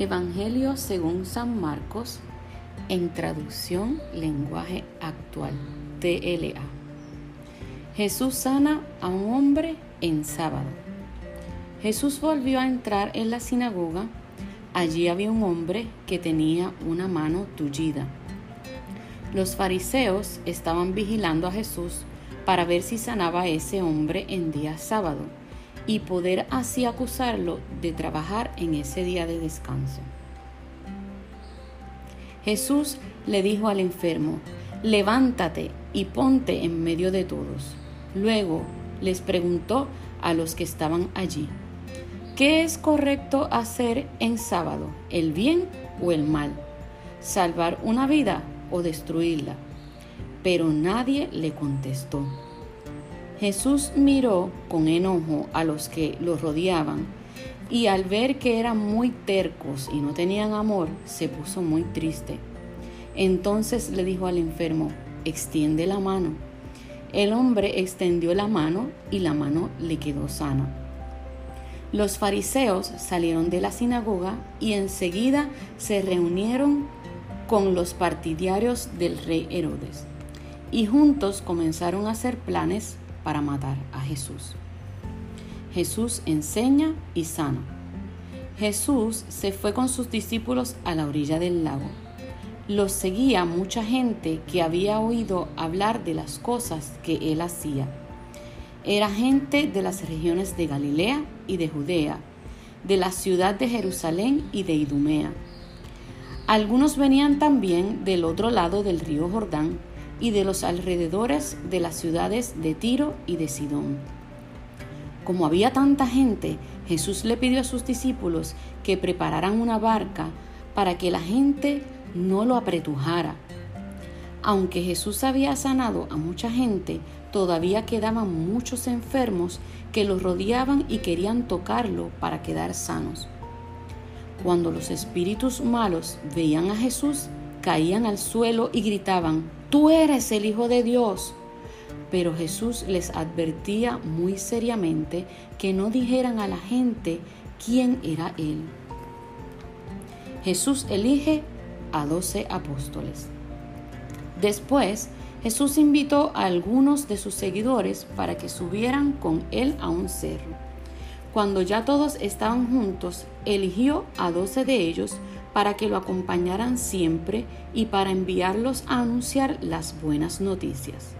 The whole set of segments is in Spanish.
Evangelio según San Marcos, en traducción lenguaje actual, TLA. Jesús sana a un hombre en sábado. Jesús volvió a entrar en la sinagoga. Allí había un hombre que tenía una mano tullida. Los fariseos estaban vigilando a Jesús para ver si sanaba a ese hombre en día sábado y poder así acusarlo de trabajar en ese día de descanso. Jesús le dijo al enfermo, levántate y ponte en medio de todos. Luego les preguntó a los que estaban allí, ¿qué es correcto hacer en sábado, el bien o el mal? ¿Salvar una vida o destruirla? Pero nadie le contestó. Jesús miró con enojo a los que lo rodeaban y al ver que eran muy tercos y no tenían amor, se puso muy triste. Entonces le dijo al enfermo, extiende la mano. El hombre extendió la mano y la mano le quedó sana. Los fariseos salieron de la sinagoga y enseguida se reunieron con los partidarios del rey Herodes y juntos comenzaron a hacer planes para matar a Jesús. Jesús enseña y sana. Jesús se fue con sus discípulos a la orilla del lago. Los seguía mucha gente que había oído hablar de las cosas que él hacía. Era gente de las regiones de Galilea y de Judea, de la ciudad de Jerusalén y de Idumea. Algunos venían también del otro lado del río Jordán y de los alrededores de las ciudades de Tiro y de Sidón. Como había tanta gente, Jesús le pidió a sus discípulos que prepararan una barca para que la gente no lo apretujara. Aunque Jesús había sanado a mucha gente, todavía quedaban muchos enfermos que lo rodeaban y querían tocarlo para quedar sanos. Cuando los espíritus malos veían a Jesús, caían al suelo y gritaban, tú eres el Hijo de Dios. Pero Jesús les advertía muy seriamente que no dijeran a la gente quién era Él. Jesús elige a doce apóstoles. Después, Jesús invitó a algunos de sus seguidores para que subieran con Él a un cerro. Cuando ya todos estaban juntos, eligió a doce de ellos para que lo acompañaran siempre y para enviarlos a anunciar las buenas noticias.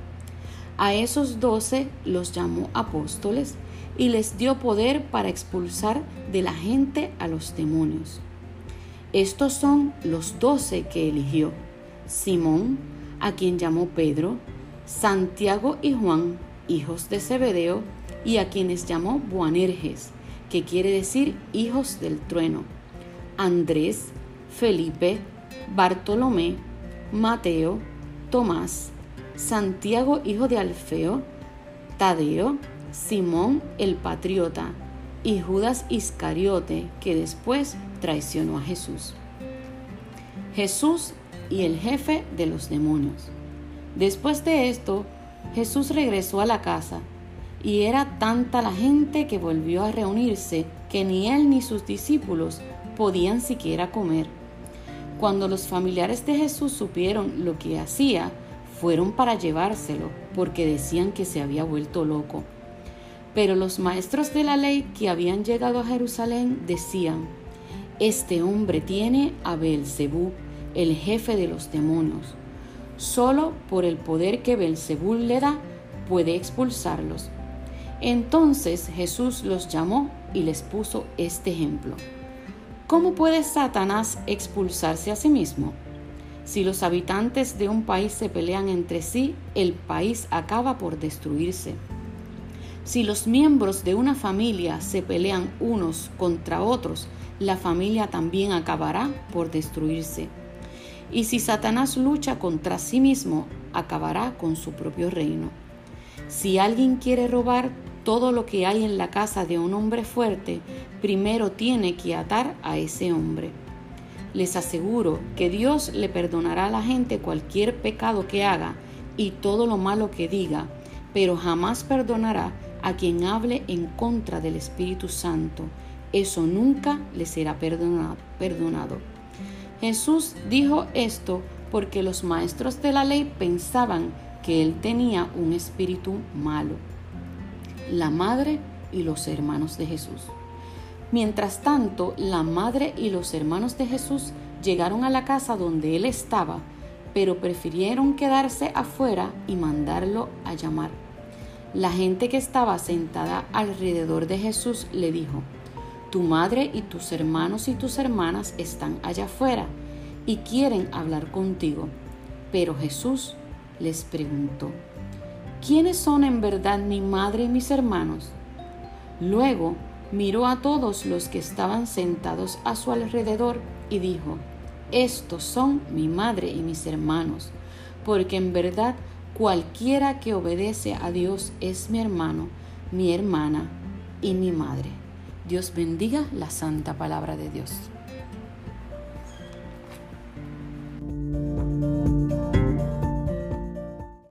A esos doce los llamó apóstoles y les dio poder para expulsar de la gente a los demonios. Estos son los doce que eligió. Simón, a quien llamó Pedro, Santiago y Juan, hijos de Zebedeo, y a quienes llamó Boanerges, que quiere decir hijos del trueno, Andrés, Felipe, Bartolomé, Mateo, Tomás, Santiago hijo de Alfeo, Tadeo, Simón el patriota y Judas Iscariote que después traicionó a Jesús. Jesús y el jefe de los demonios. Después de esto, Jesús regresó a la casa y era tanta la gente que volvió a reunirse que ni él ni sus discípulos podían siquiera comer. Cuando los familiares de Jesús supieron lo que hacía, fueron para llevárselo, porque decían que se había vuelto loco. Pero los maestros de la ley que habían llegado a Jerusalén decían: Este hombre tiene a Belcebú, el jefe de los demonios. Solo por el poder que Belcebú le da puede expulsarlos. Entonces Jesús los llamó y les puso este ejemplo. ¿Cómo puede Satanás expulsarse a sí mismo? Si los habitantes de un país se pelean entre sí, el país acaba por destruirse. Si los miembros de una familia se pelean unos contra otros, la familia también acabará por destruirse. Y si Satanás lucha contra sí mismo, acabará con su propio reino. Si alguien quiere robar todo lo que hay en la casa de un hombre fuerte, primero tiene que atar a ese hombre. Les aseguro que Dios le perdonará a la gente cualquier pecado que haga y todo lo malo que diga, pero jamás perdonará a quien hable en contra del Espíritu Santo, eso nunca le será perdonado. Jesús dijo esto porque los maestros de la ley pensaban que él tenía un espíritu malo. La madre y los hermanos de Jesús. Mientras tanto, la madre y los hermanos de Jesús llegaron a la casa donde él estaba, pero prefirieron quedarse afuera y mandarlo a llamar. La gente que estaba sentada alrededor de Jesús le dijo, Tu madre y tus hermanos y tus hermanas están allá afuera y quieren hablar contigo. Pero Jesús les preguntó, ¿quiénes son en verdad mi madre y mis hermanos? Luego miró a todos los que estaban sentados a su alrededor y dijo, estos son mi madre y mis hermanos, porque en verdad cualquiera que obedece a Dios es mi hermano, mi hermana y mi madre. Dios bendiga la santa palabra de Dios.